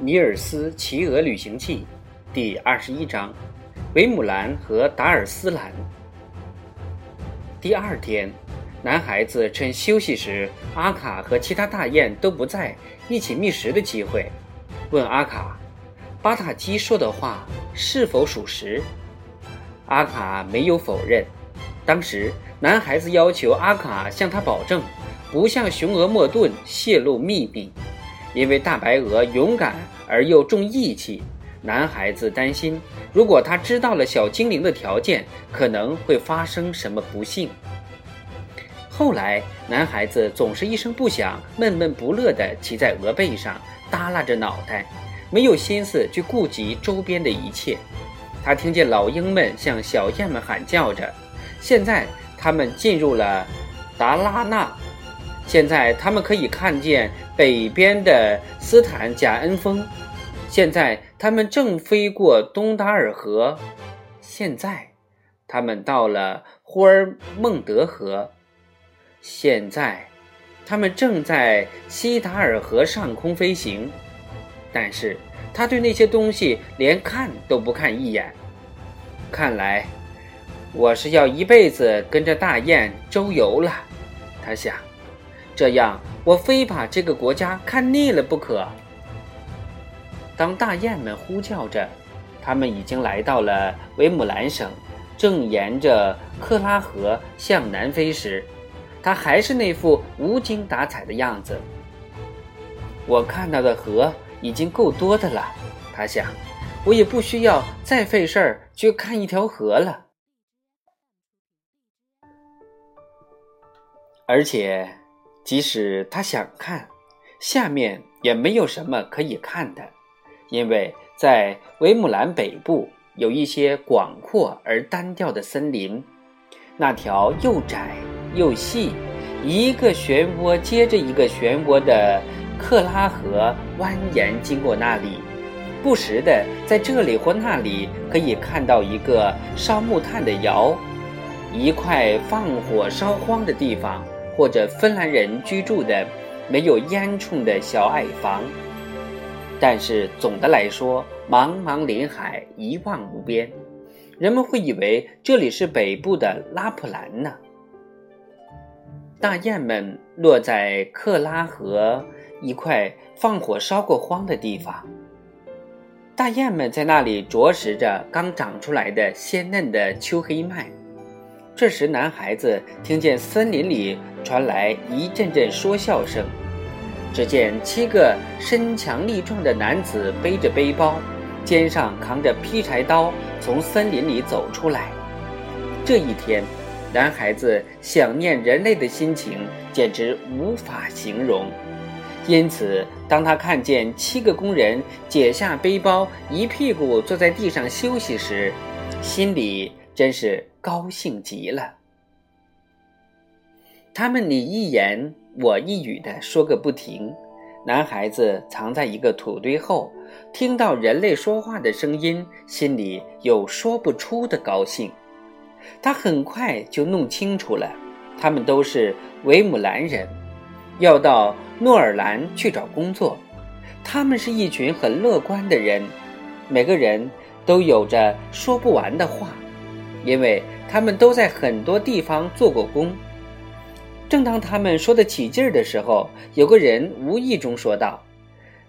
《尼尔斯骑鹅旅行记》第二十一章：维姆兰和达尔斯兰。第二天，男孩子趁休息时，阿卡和其他大雁都不在，一起觅食的机会，问阿卡：“巴塔基说的话是否属实？”阿卡没有否认。当时，男孩子要求阿卡向他保证，不向雄鹅莫顿泄露秘密。因为大白鹅勇敢而又重义气，男孩子担心，如果他知道了小精灵的条件，可能会发生什么不幸。后来，男孩子总是一声不响、闷闷不乐地骑在鹅背上，耷拉着脑袋，没有心思去顾及周边的一切。他听见老鹰们向小雁们喊叫着：“现在他们进入了达拉纳。”现在他们可以看见北边的斯坦贾恩峰。现在他们正飞过东达尔河。现在他们到了霍尔孟德河。现在他们正在西达尔河上空飞行。但是他对那些东西连看都不看一眼。看来我是要一辈子跟着大雁周游了，他想。这样，我非把这个国家看腻了不可。当大雁们呼叫着，他们已经来到了维姆兰省，正沿着克拉河向南飞时，它还是那副无精打采的样子。我看到的河已经够多的了，他想，我也不需要再费事儿去看一条河了，而且。即使他想看，下面也没有什么可以看的，因为在维姆兰北部有一些广阔而单调的森林，那条又窄又细、一个漩涡接着一个漩涡的克拉河蜿蜒经过那里，不时的在这里或那里可以看到一个烧木炭的窑，一块放火烧荒的地方。或者芬兰人居住的没有烟囱的小矮房，但是总的来说，茫茫林海一望无边，人们会以为这里是北部的拉普兰呢。大雁们落在克拉河一块放火烧过荒的地方，大雁们在那里啄食着刚长出来的鲜嫩的秋黑麦。这时，男孩子听见森林里传来一阵阵说笑声。只见七个身强力壮的男子背着背包，肩上扛着劈柴刀，从森林里走出来。这一天，男孩子想念人类的心情简直无法形容。因此，当他看见七个工人解下背包，一屁股坐在地上休息时，心里真是……高兴极了，他们你一言我一语的说个不停。男孩子藏在一个土堆后，听到人类说话的声音，心里有说不出的高兴。他很快就弄清楚了，他们都是维姆兰人，要到诺尔兰去找工作。他们是一群很乐观的人，每个人都有着说不完的话。因为他们都在很多地方做过工。正当他们说得起劲儿的时候，有个人无意中说道：“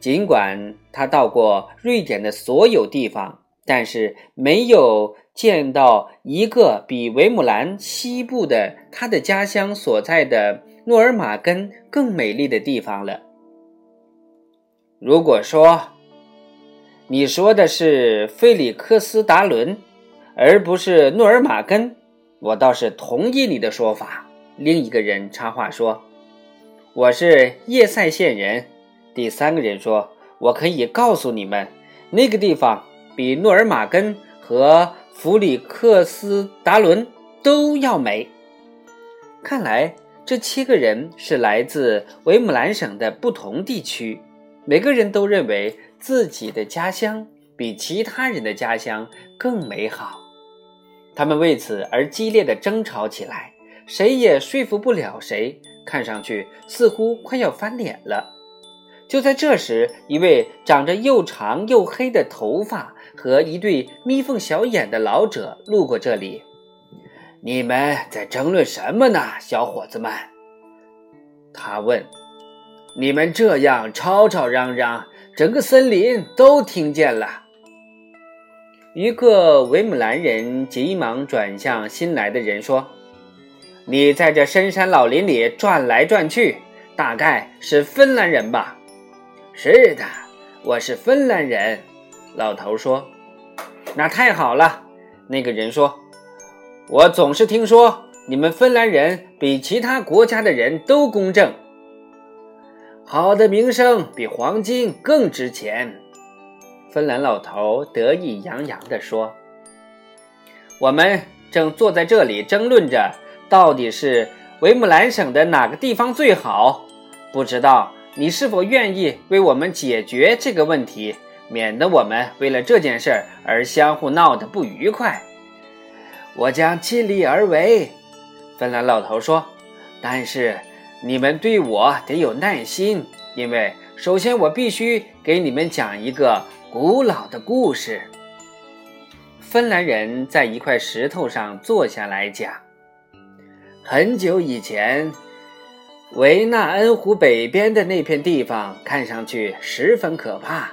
尽管他到过瑞典的所有地方，但是没有见到一个比维姆兰西部的他的家乡所在的诺尔玛根更美丽的地方了。”如果说你说的是费里克斯达伦。而不是诺尔玛根，我倒是同意你的说法。另一个人插话说：“我是叶塞县人。”第三个人说：“我可以告诉你们，那个地方比诺尔玛根和弗里克斯达伦都要美。”看来这七个人是来自维姆兰省的不同地区，每个人都认为自己的家乡比其他人的家乡更美好。他们为此而激烈的争吵起来，谁也说服不了谁，看上去似乎快要翻脸了。就在这时，一位长着又长又黑的头发和一对眯缝小眼的老者路过这里。你们在争论什么呢，小伙子们？他问。你们这样吵吵嚷嚷，整个森林都听见了。一个维姆兰人急忙转向新来的人说：“你在这深山老林里转来转去，大概是芬兰人吧？”“是的，我是芬兰人。”老头说。“那太好了。”那个人说。“我总是听说你们芬兰人比其他国家的人都公正。”好的名声比黄金更值钱，芬兰老头得意洋洋地说：“我们正坐在这里争论着，到底是维姆兰省的哪个地方最好？不知道你是否愿意为我们解决这个问题，免得我们为了这件事而相互闹得不愉快。”我将尽力而为，芬兰老头说：“但是。”你们对我得有耐心，因为首先我必须给你们讲一个古老的故事。芬兰人在一块石头上坐下来讲：很久以前，维纳恩湖北边的那片地方看上去十分可怕，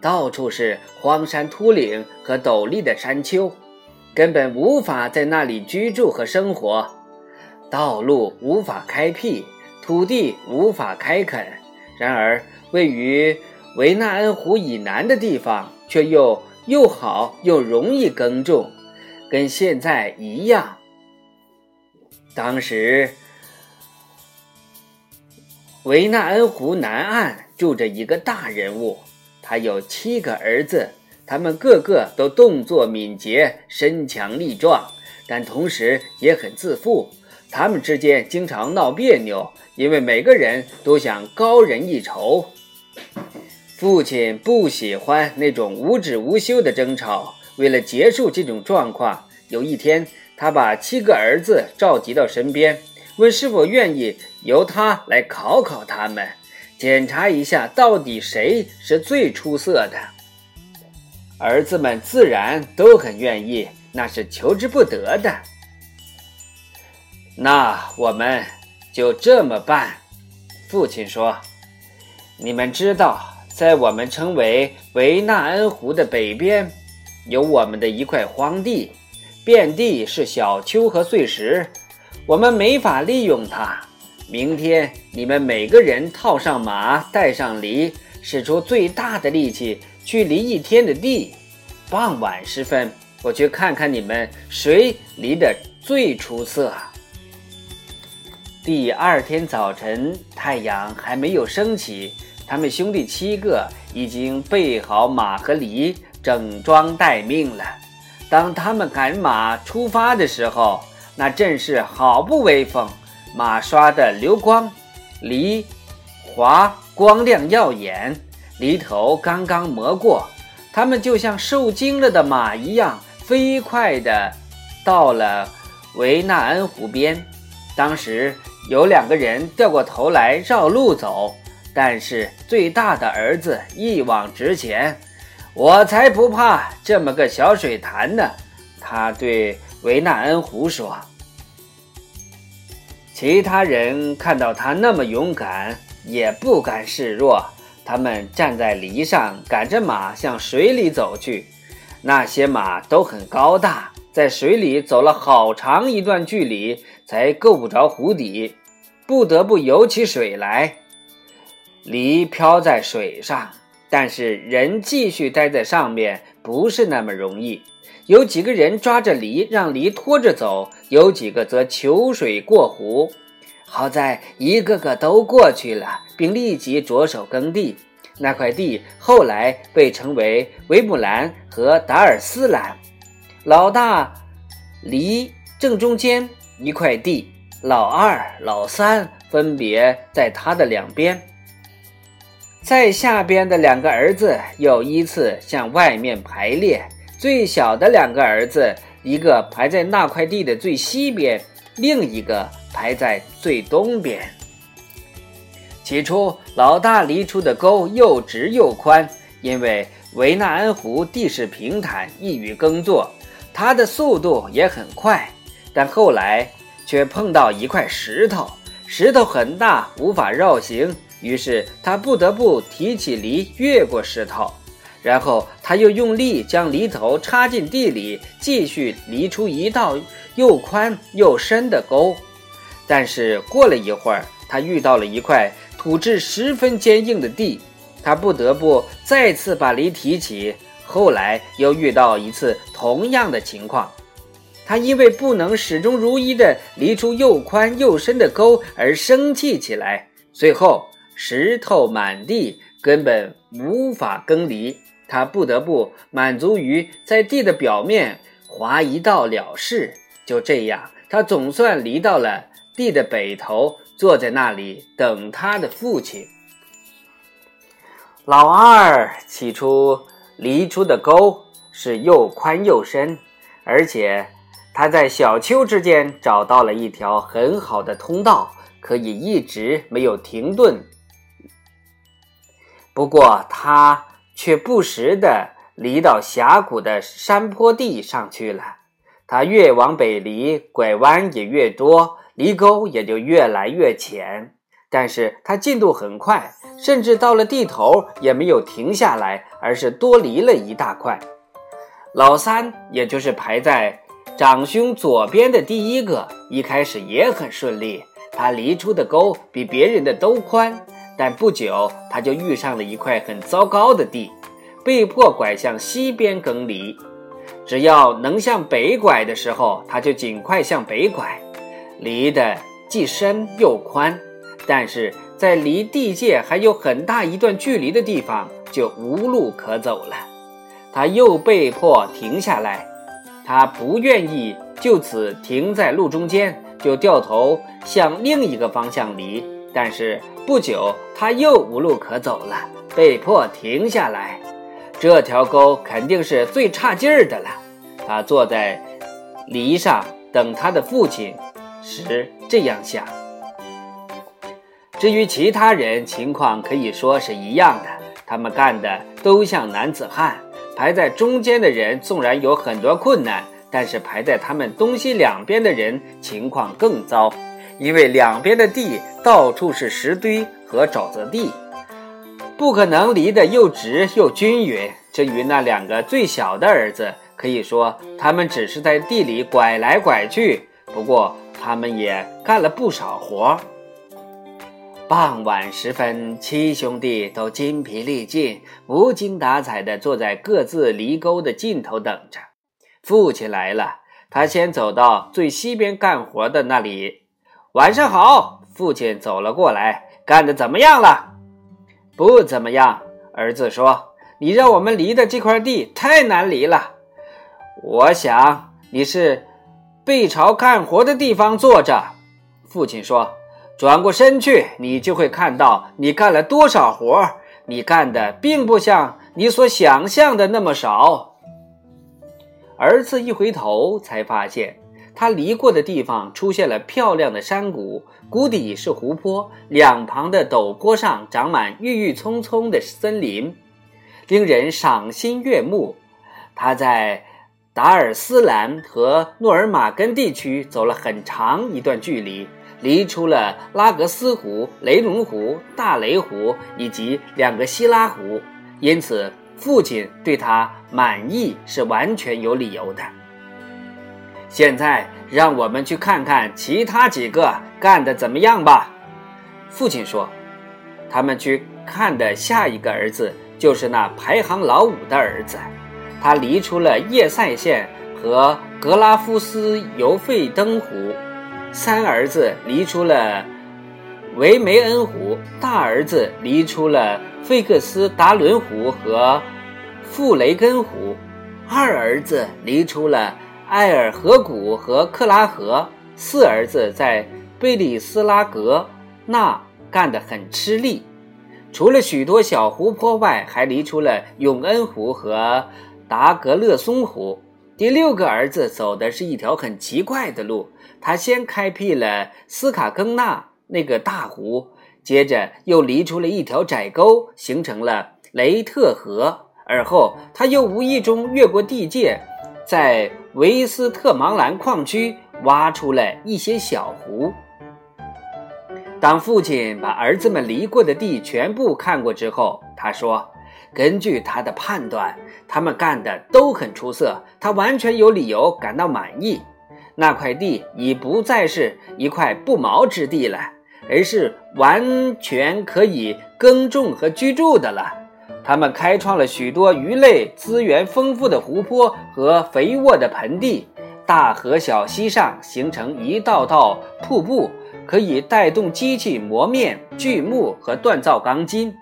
到处是荒山秃岭和陡立的山丘，根本无法在那里居住和生活，道路无法开辟。土地无法开垦，然而位于维纳恩湖以南的地方却又又好又容易耕种，跟现在一样。当时，维纳恩湖南岸住着一个大人物，他有七个儿子，他们个个都动作敏捷、身强力壮，但同时也很自负。他们之间经常闹别扭。因为每个人都想高人一筹，父亲不喜欢那种无止无休的争吵。为了结束这种状况，有一天，他把七个儿子召集到身边，问是否愿意由他来考考他们，检查一下到底谁是最出色的。儿子们自然都很愿意，那是求之不得的。那我们。就这么办，父亲说：“你们知道，在我们称为维纳恩湖的北边，有我们的一块荒地，遍地是小丘和碎石，我们没法利用它。明天你们每个人套上马，带上犁，使出最大的力气去犁一天的地。傍晚时分，我去看看你们谁犁得最出色。”第二天早晨，太阳还没有升起，他们兄弟七个已经备好马和犁，整装待命了。当他们赶马出发的时候，那阵势好不威风，马刷的流光，犁滑光亮耀眼，犁头刚刚磨过，他们就像受惊了的马一样，飞快地到了维纳恩湖边。当时。有两个人掉过头来绕路走，但是最大的儿子一往直前。我才不怕这么个小水潭呢！他对维纳恩湖说。其他人看到他那么勇敢，也不敢示弱。他们站在犁上，赶着马向水里走去。那些马都很高大。在水里走了好长一段距离，才够不着湖底，不得不游起水来。梨漂在水上，但是人继续待在上面不是那么容易。有几个人抓着梨，让梨拖着走；有几个则求水过湖。好在一个个都过去了，并立即着手耕地。那块地后来被称为维姆兰和达尔斯兰。老大梨正中间一块地，老二、老三分别在他的两边。在下边的两个儿子又依次向外面排列，最小的两个儿子，一个排在那块地的最西边，另一个排在最东边。起初，老大犁出的沟又直又宽，因为维纳恩湖地势平坦，易于耕作，它的速度也很快。但后来却碰到一块石头，石头很大，无法绕行，于是他不得不提起犁越过石头。然后他又用力将犁头插进地里，继续犁出一道又宽又深的沟。但是过了一会儿，他遇到了一块土质十分坚硬的地，他不得不再次把犁提起。后来又遇到一次同样的情况，他因为不能始终如一地犁出又宽又深的沟而生气起来。最后石头满地，根本无法耕犁。他不得不满足于在地的表面划一道了事。就这样，他总算离到了地的北头，坐在那里等他的父亲。老二起初犁出的沟是又宽又深，而且他在小丘之间找到了一条很好的通道，可以一直没有停顿。不过他。却不时地离到峡谷的山坡地上去了。他越往北离，拐弯也越多，犁沟也就越来越浅。但是他进度很快，甚至到了地头也没有停下来，而是多犁了一大块。老三，也就是排在长兄左边的第一个，一开始也很顺利，他犁出的沟比别人的都宽。但不久，他就遇上了一块很糟糕的地，被迫拐向西边耕犁。只要能向北拐的时候，他就尽快向北拐。犁的既深又宽，但是在离地界还有很大一段距离的地方就无路可走了。他又被迫停下来。他不愿意就此停在路中间，就掉头向另一个方向犁。但是不久，他又无路可走了，被迫停下来。这条沟肯定是最差劲儿的了。他坐在犁上等他的父亲时这样想。至于其他人，情况可以说是一样的，他们干的都像男子汉。排在中间的人纵然有很多困难，但是排在他们东西两边的人情况更糟。因为两边的地到处是石堆和沼泽地，不可能犁得又直又均匀。至于那两个最小的儿子，可以说他们只是在地里拐来拐去，不过他们也干了不少活。傍晚时分，七兄弟都筋疲力尽、无精打采地坐在各自犁沟的尽头等着。父亲来了，他先走到最西边干活的那里。晚上好，父亲走了过来，干的怎么样了？不怎么样。儿子说：“你让我们犁的这块地太难犁了。”我想你是背朝干活的地方坐着。父亲说：“转过身去，你就会看到你干了多少活。你干的并不像你所想象的那么少。”儿子一回头，才发现。他离过的地方出现了漂亮的山谷，谷底是湖泊，两旁的陡坡上长满郁郁葱葱的森林，令人赏心悦目。他在达尔斯兰和诺尔马根地区走了很长一段距离，离出了拉格斯湖、雷龙湖、大雷湖以及两个希拉湖，因此父亲对他满意是完全有理由的。现在让我们去看看其他几个干的怎么样吧。父亲说：“他们去看的下一个儿子就是那排行老五的儿子，他离出了叶塞县和格拉夫斯尤费登湖；三儿子离出了维梅恩湖；大儿子离出了费克斯达伦湖和富雷根湖；二儿子离出了。”埃尔河谷和克拉河四儿子在贝里斯拉格那干得很吃力，除了许多小湖泊外，还离出了永恩湖和达格勒松湖。第六个儿子走的是一条很奇怪的路，他先开辟了斯卡更纳那个大湖，接着又离出了一条窄沟，形成了雷特河。而后他又无意中越过地界，在维斯特芒兰矿区挖出了一些小湖。当父亲把儿子们犁过的地全部看过之后，他说：“根据他的判断，他们干的都很出色，他完全有理由感到满意。那块地已不再是一块不毛之地了，而是完全可以耕种和居住的了。”他们开创了许多鱼类资源丰富的湖泊和肥沃的盆地，大河小溪上形成一道道瀑布，可以带动机器磨面、锯木和锻造钢筋。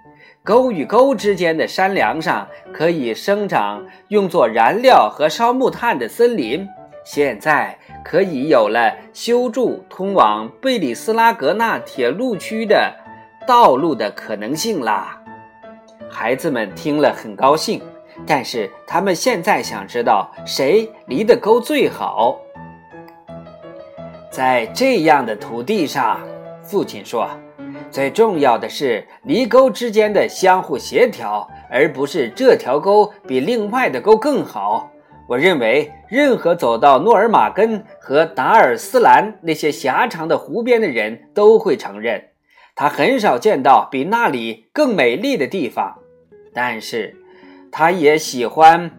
沟与沟之间的山梁上可以生长用作燃料和烧木炭的森林。现在可以有了修筑通往贝里斯拉格纳铁路区的道路的可能性啦。孩子们听了很高兴，但是他们现在想知道谁犁的沟最好。在这样的土地上，父亲说，最重要的是犁沟之间的相互协调，而不是这条沟比另外的沟更好。我认为，任何走到诺尔马根和达尔斯兰那些狭长的湖边的人都会承认。他很少见到比那里更美丽的地方，但是，他也喜欢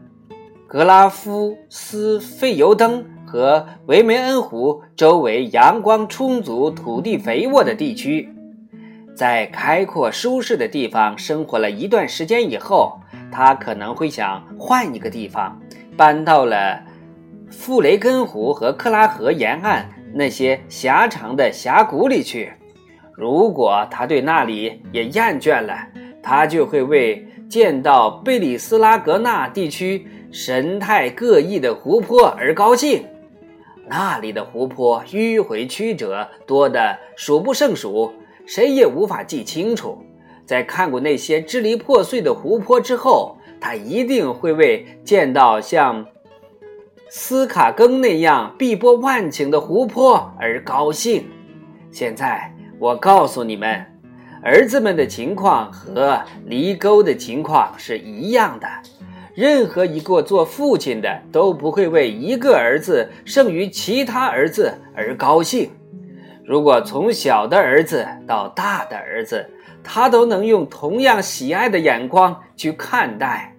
格拉夫斯费尤登和维梅恩湖周围阳光充足、土地肥沃的地区。在开阔舒适的地方生活了一段时间以后，他可能会想换一个地方，搬到了富雷根湖和克拉河沿岸那些狭长的峡谷里去。如果他对那里也厌倦了，他就会为见到贝里斯拉格纳地区神态各异的湖泊而高兴。那里的湖泊迂回曲折，多得数不胜数，谁也无法记清楚。在看过那些支离破碎的湖泊之后，他一定会为见到像斯卡更那样碧波万顷的湖泊而高兴。现在。我告诉你们，儿子们的情况和犁沟的情况是一样的。任何一个做父亲的都不会为一个儿子胜于其他儿子而高兴。如果从小的儿子到大的儿子，他都能用同样喜爱的眼光去看待，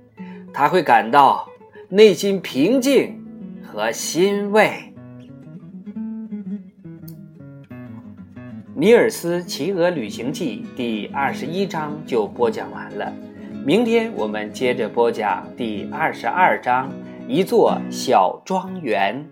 他会感到内心平静和欣慰。《尼尔斯骑鹅旅行记》第二十一章就播讲完了，明天我们接着播讲第二十二章，一座小庄园。